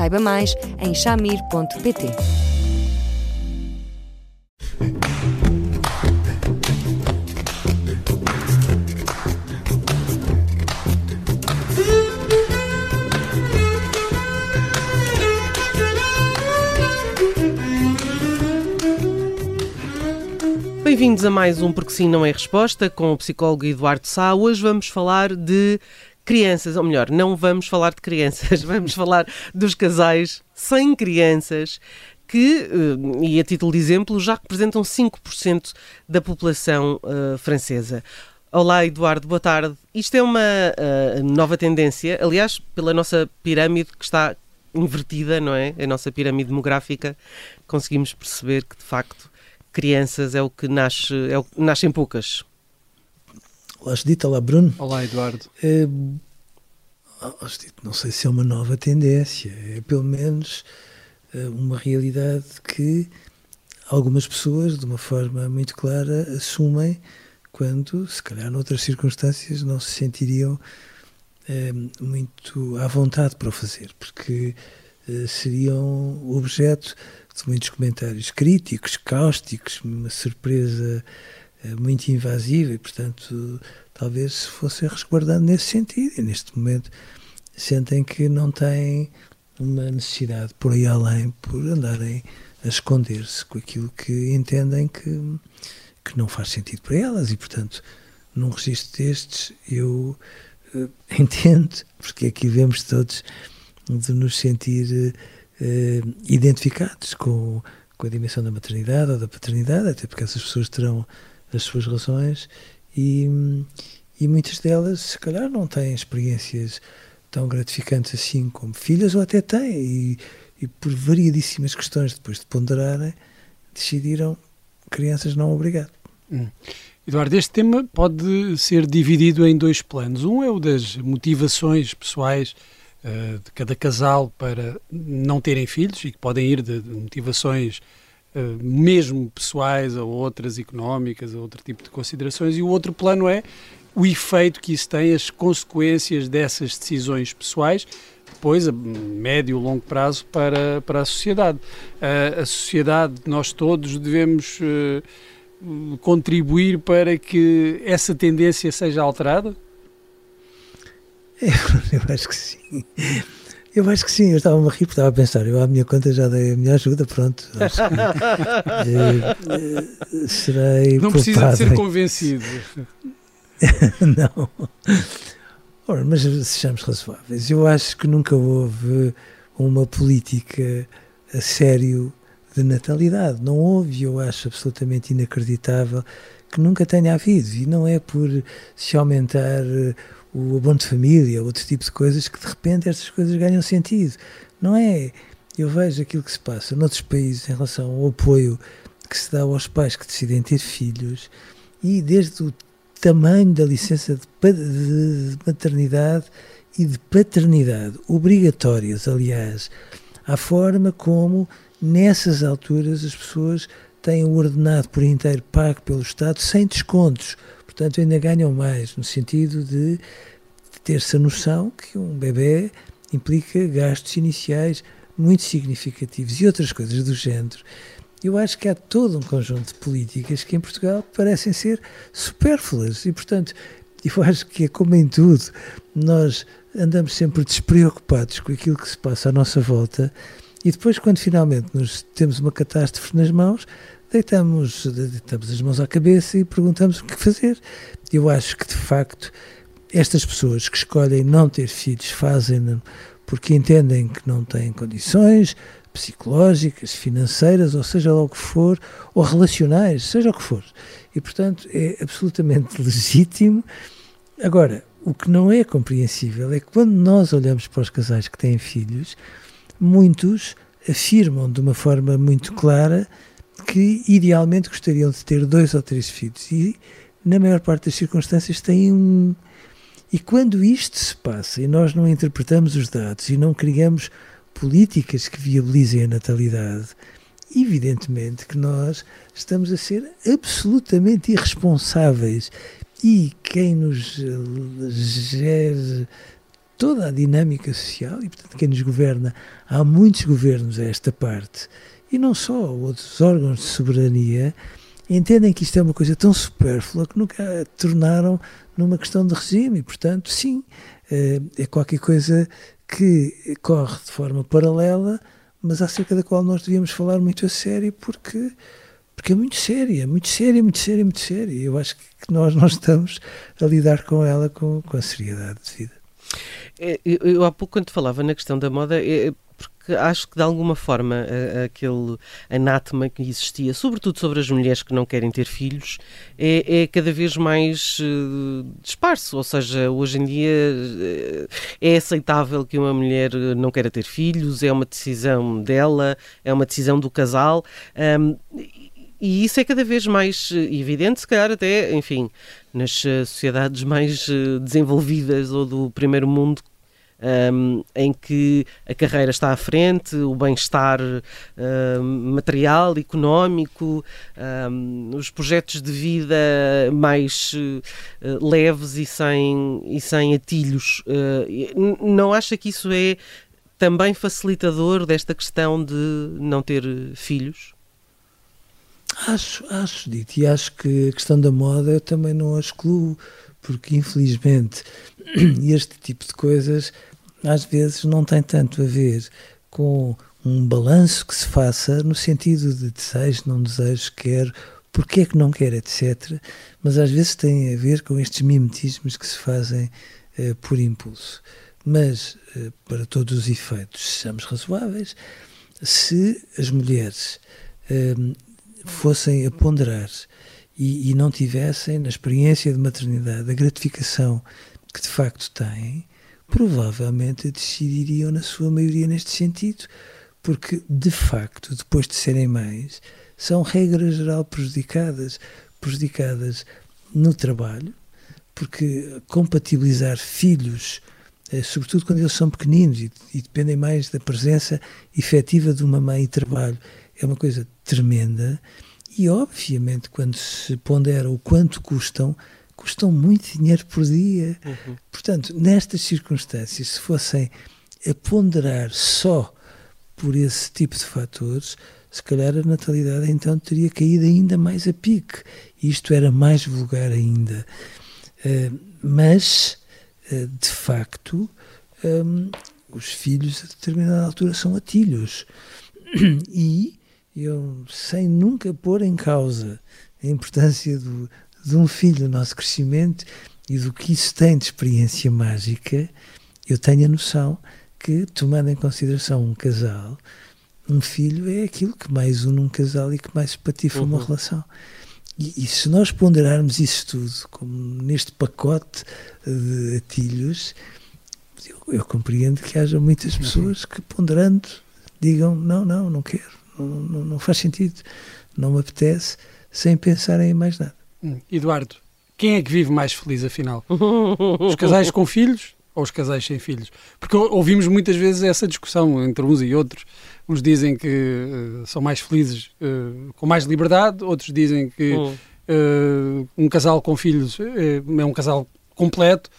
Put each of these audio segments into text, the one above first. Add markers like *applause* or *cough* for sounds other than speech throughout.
Saiba mais em chamir.pt. Bem-vindos a mais um Porque Sim Não é Resposta com o psicólogo Eduardo Sá. Hoje vamos falar de crianças, ou melhor, não vamos falar de crianças, *laughs* vamos falar dos casais sem crianças que, eh, e a título de exemplo, já representam 5% da população uh, francesa. Olá, Eduardo, boa tarde. Isto é uma uh, nova tendência, aliás, pela nossa pirâmide que está invertida, não é? A nossa pirâmide demográfica, conseguimos perceber que, de facto, crianças é o que nasce, é o, nascem poucas. Olá, Judita. Olá, Bruno. Olá, Eduardo. É, não sei se é uma nova tendência, é pelo menos é, uma realidade que algumas pessoas, de uma forma muito clara, assumem quando, se calhar, noutras circunstâncias, não se sentiriam é, muito à vontade para o fazer, porque é, seriam objeto de muitos comentários críticos, cáusticos, uma surpresa muito invasiva e, portanto, talvez se fossem resguardando nesse sentido. E neste momento sentem que não têm uma necessidade por aí além, por andarem a esconder-se com aquilo que entendem que, que não faz sentido para elas. E, portanto, num registro destes, eu uh, *laughs* entendo, porque aqui vemos todos de nos sentir uh, identificados com, com a dimensão da maternidade ou da paternidade, até porque essas pessoas terão as suas razões e, e muitas delas, se calhar, não têm experiências tão gratificantes assim como filhas, ou até têm, e, e por variadíssimas questões, depois de ponderarem, decidiram crianças não obrigado. Hum. Eduardo, este tema pode ser dividido em dois planos. Um é o das motivações pessoais uh, de cada casal para não terem filhos e que podem ir de, motivações mesmo pessoais ou outras económicas ou outro tipo de considerações, e o outro plano é o efeito que isso tem, as consequências dessas decisões pessoais, depois a médio e longo prazo para, para a sociedade. Uh, a sociedade, nós todos devemos uh, contribuir para que essa tendência seja alterada? Eu, *laughs* eu acho que sim. Eu acho que sim, eu estava-me a rir porque estava a pensar, eu à minha conta já dei a minha ajuda, pronto. Acho que, eh, serei Não precisa de ser convencido. *laughs* não. Ora, mas sejamos razoáveis. Eu acho que nunca houve uma política a sério de natalidade. Não houve, eu acho absolutamente inacreditável que nunca tenha havido. E não é por se aumentar o abono de família, outro tipo de coisas, que de repente estas coisas ganham sentido. Não é? Eu vejo aquilo que se passa noutros países em relação ao apoio que se dá aos pais que decidem ter filhos e desde o tamanho da licença de maternidade e de paternidade, obrigatórias, aliás, à forma como nessas alturas as pessoas têm o ordenado por inteiro pago pelo Estado sem descontos Portanto, ainda ganham mais, no sentido de, ter-se a noção que um bebê implica gastos iniciais muito significativos e outras coisas do género. Eu acho que há todo um conjunto de políticas que em Portugal parecem ser supérfluas e, portanto, eu *laughs* acho que é como em tudo, nós andamos sempre despreocupados com aquilo que se passa à nossa volta e depois, quando finalmente nos temos uma catástrofe nas mãos, deitamos, deitamos as mãos à cabeça e perguntamos o que fazer. Eu acho que, de facto, estas pessoas que escolhem não ter filhos fazem porque entendem que não têm condições psicológicas, financeiras, ou seja lá o que for, ou relacionais, seja o que for. E, portanto, é absolutamente *laughs* legítimo. Agora, o que não é compreensível é que quando nós olhamos para os casais que têm filhos, muitos afirmam de uma forma muito clara que idealmente gostariam de ter dois ou três filhos. E na maior parte das circunstâncias têm um. E quando isto se passa e nós não interpretamos os dados e não criamos políticas que viabilizem a natalidade, evidentemente que nós estamos a ser absolutamente irresponsáveis. E quem nos gere toda a dinâmica social e, portanto, quem nos governa, há muitos governos a esta parte, e não só, outros órgãos de soberania, entendem que isto é uma coisa tão supérflua que nunca a tornaram numa questão de regime, e, portanto, sim, eh, é qualquer coisa que corre de forma paralela, mas acerca da qual nós devíamos falar muito a sério, porque porque é muito séria, muito séria, muito séria, muito séria. Eu acho que nós não estamos a lidar com ela com, com a seriedade de vida. É, eu, eu, há pouco, quando falava na questão da moda, é, acho que de alguma forma aquele anátema que existia, sobretudo sobre as mulheres que não querem ter filhos, é, é cada vez mais uh, disparso. Ou seja, hoje em dia uh, é aceitável que uma mulher não queira ter filhos, é uma decisão dela, é uma decisão do casal. Um, e isso é cada vez mais eh, evidente, se calhar até, enfim, nas eh, sociedades *laughs* mais eh, desenvolvidas ou do primeiro mundo, um, em que a carreira está à frente, o bem-estar um, material, económico, os projetos de vida mais uh, leves e sem, e sem atilhos. Uh, não acha que isso é também facilitador desta questão de não ter filhos? Acho, acho, dito, e acho que a questão da moda eu também não a excluo, porque infelizmente *clears throat* este tipo de coisas às vezes não tem tanto a ver com um balanço que se faça no sentido de desejo, não desejo, quero, porque é que não quer, etc. Mas às vezes tem a ver com estes mimetismos que se fazem eh, por impulso. Mas, eh, para todos os efeitos, sejamos razoáveis, se as mulheres eh, fossem a ponderar e, e, não tivessem, na experiência de maternidade, a gratificação que de facto têm, provavelmente decidiriam, na sua maioria, neste sentido, porque de facto, depois de serem mães, são, regra geral, prejudicadas. Prejudicadas no trabalho, porque compatibilizar filhos, eh, sobretudo quando eles são pequeninos e, e dependem mais da presença efetiva de uma mãe e trabalho, é uma coisa tremenda e, obviamente, quando se pondera o quanto custam, custam muito dinheiro por dia. Uhum. Portanto, nestas circunstâncias, se fossem a ponderar só por esse tipo de fatores, se calhar a natalidade então teria caído ainda mais a pique. Isto era mais vulgar ainda. Uh, mas, uh, de facto, um, os filhos a determinada altura são atilhos. *clears throat* E eu, sem nunca pôr em causa a importância do, de um filho no nosso crescimento e do que isso tem de experiência mágica, eu tenho a noção que, tomando em consideração um casal, um filho é aquilo que mais une um casal e que mais patifa uhum. uma relação. E, e, se nós ponderarmos isso tudo, como neste pacote de atilhos, eu, eu compreendo que haja muitas uhum. pessoas que, ponderando, digam: não, não, não quero não, não, faz sentido, não me apetece, sem pensar em mais nada. Eduardo, quem é que vive mais feliz afinal? Os casais com filhos ou os casais sem filhos? Porque ouvimos muitas vezes essa discussão entre uns e outros. Uns dizem que uh, são mais felizes uh, com mais liberdade, outros dizem que uh, um casal com filhos é um casal completo.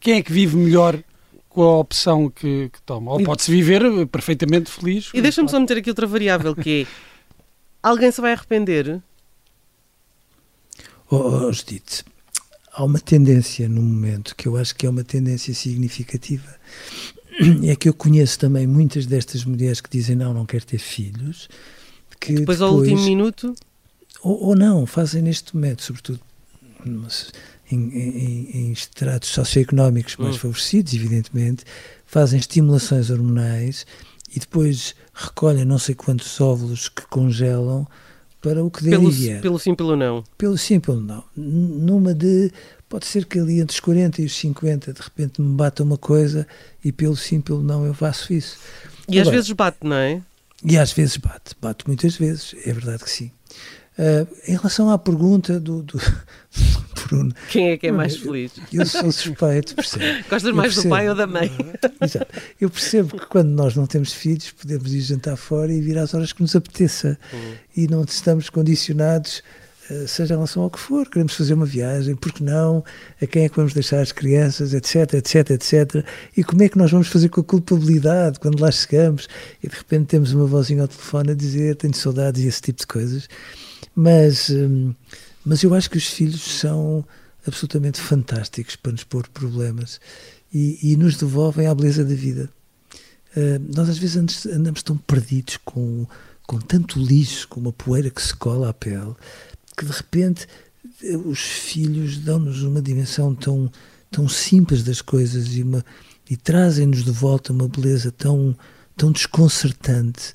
quem é que vive melhor com a opção que, que toma. Ou pode-se viver perfeitamente feliz. E deixa-me só meter aqui outra variável que é alguém se vai arrepender? Oh, oh, Judite, há uma tendência no momento que eu acho que é uma tendência significativa. É que eu conheço também muitas destas mulheres que dizem não, não quero ter filhos. Que depois, depois ao último minuto? Ou, ou não, fazem neste momento, sobretudo em, em, em estratos socioeconómicos mais hum. favorecidos, evidentemente, fazem estimulações hormonais e depois recolhem não sei quantos óvulos que congelam para o que der pelo, Pelo sim, pelo não. Pelo sim, pelo não. Numa de. Pode ser que ali entre os 40 e os 50 de repente me bata uma coisa e pelo sim, pelo não eu faço isso. E Agora, às vezes bate, não é? E às vezes bate, bate muitas vezes, é verdade que sim. Uh, em relação à pergunta do, do *laughs* Bruno. Quem é que é mais feliz? Eu, eu sou suspeito, percebo. *laughs* Gostas mais percebo, do pai ou da mãe? *laughs* Exato. Eu percebo que quando nós não temos filhos, podemos ir jantar fora e vir às horas que nos apeteça. Uhum. E não estamos condicionados eh, seja em relação ao que for, queremos fazer uma viagem, porque não, a quem é que vamos deixar as crianças, etc, etc, etc, e como é que nós vamos fazer com a culpabilidade quando lá chegamos e de repente temos uma vozinha ao telefone a dizer tenho saudades e esse tipo de coisas, mas, hum, mas eu acho que os filhos são absolutamente fantásticos para nos pôr problemas e, e nos devolvem à beleza da vida. Uh, nós às vezes andamos, andamos tão perdidos com, com tanto lixo, com uma poeira que se cola à pele, que de repente os filhos dão-nos uma dimensão tão, tão simples das coisas e, uma, e trazem-nos de volta uma beleza tão, tão desconcertante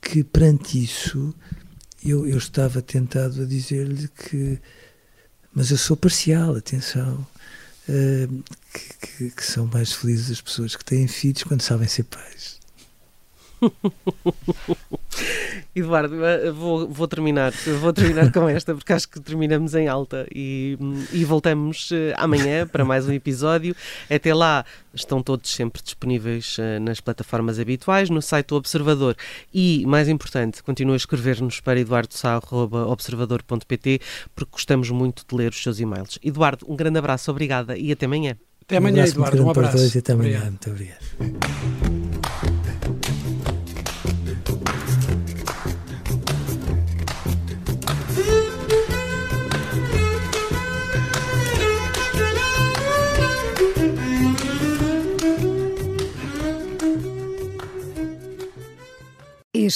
que perante isso eu, eu estava tentado a dizer-lhe que mas eu sou parcial, atenção uh, que, que, que são mais felizes as pessoas que têm filhos quando sabem ser pais *laughs* Eduardo, vou, vou, terminar, vou terminar com esta porque acho que terminamos em alta e, e voltamos eh, amanhã para mais um episódio. Até lá estão todos sempre disponíveis eh, nas plataformas habituais, no site do Observador e, mais importante, continua a escrever-nos para eduardosá.observador.pt porque gostamos muito de ler os seus e-mails. Eduardo, um grande abraço, obrigada e até amanhã. Até amanhã, um Eduardo. Um abraço. Dois, até amanhã. Obrigado. Muito obrigado.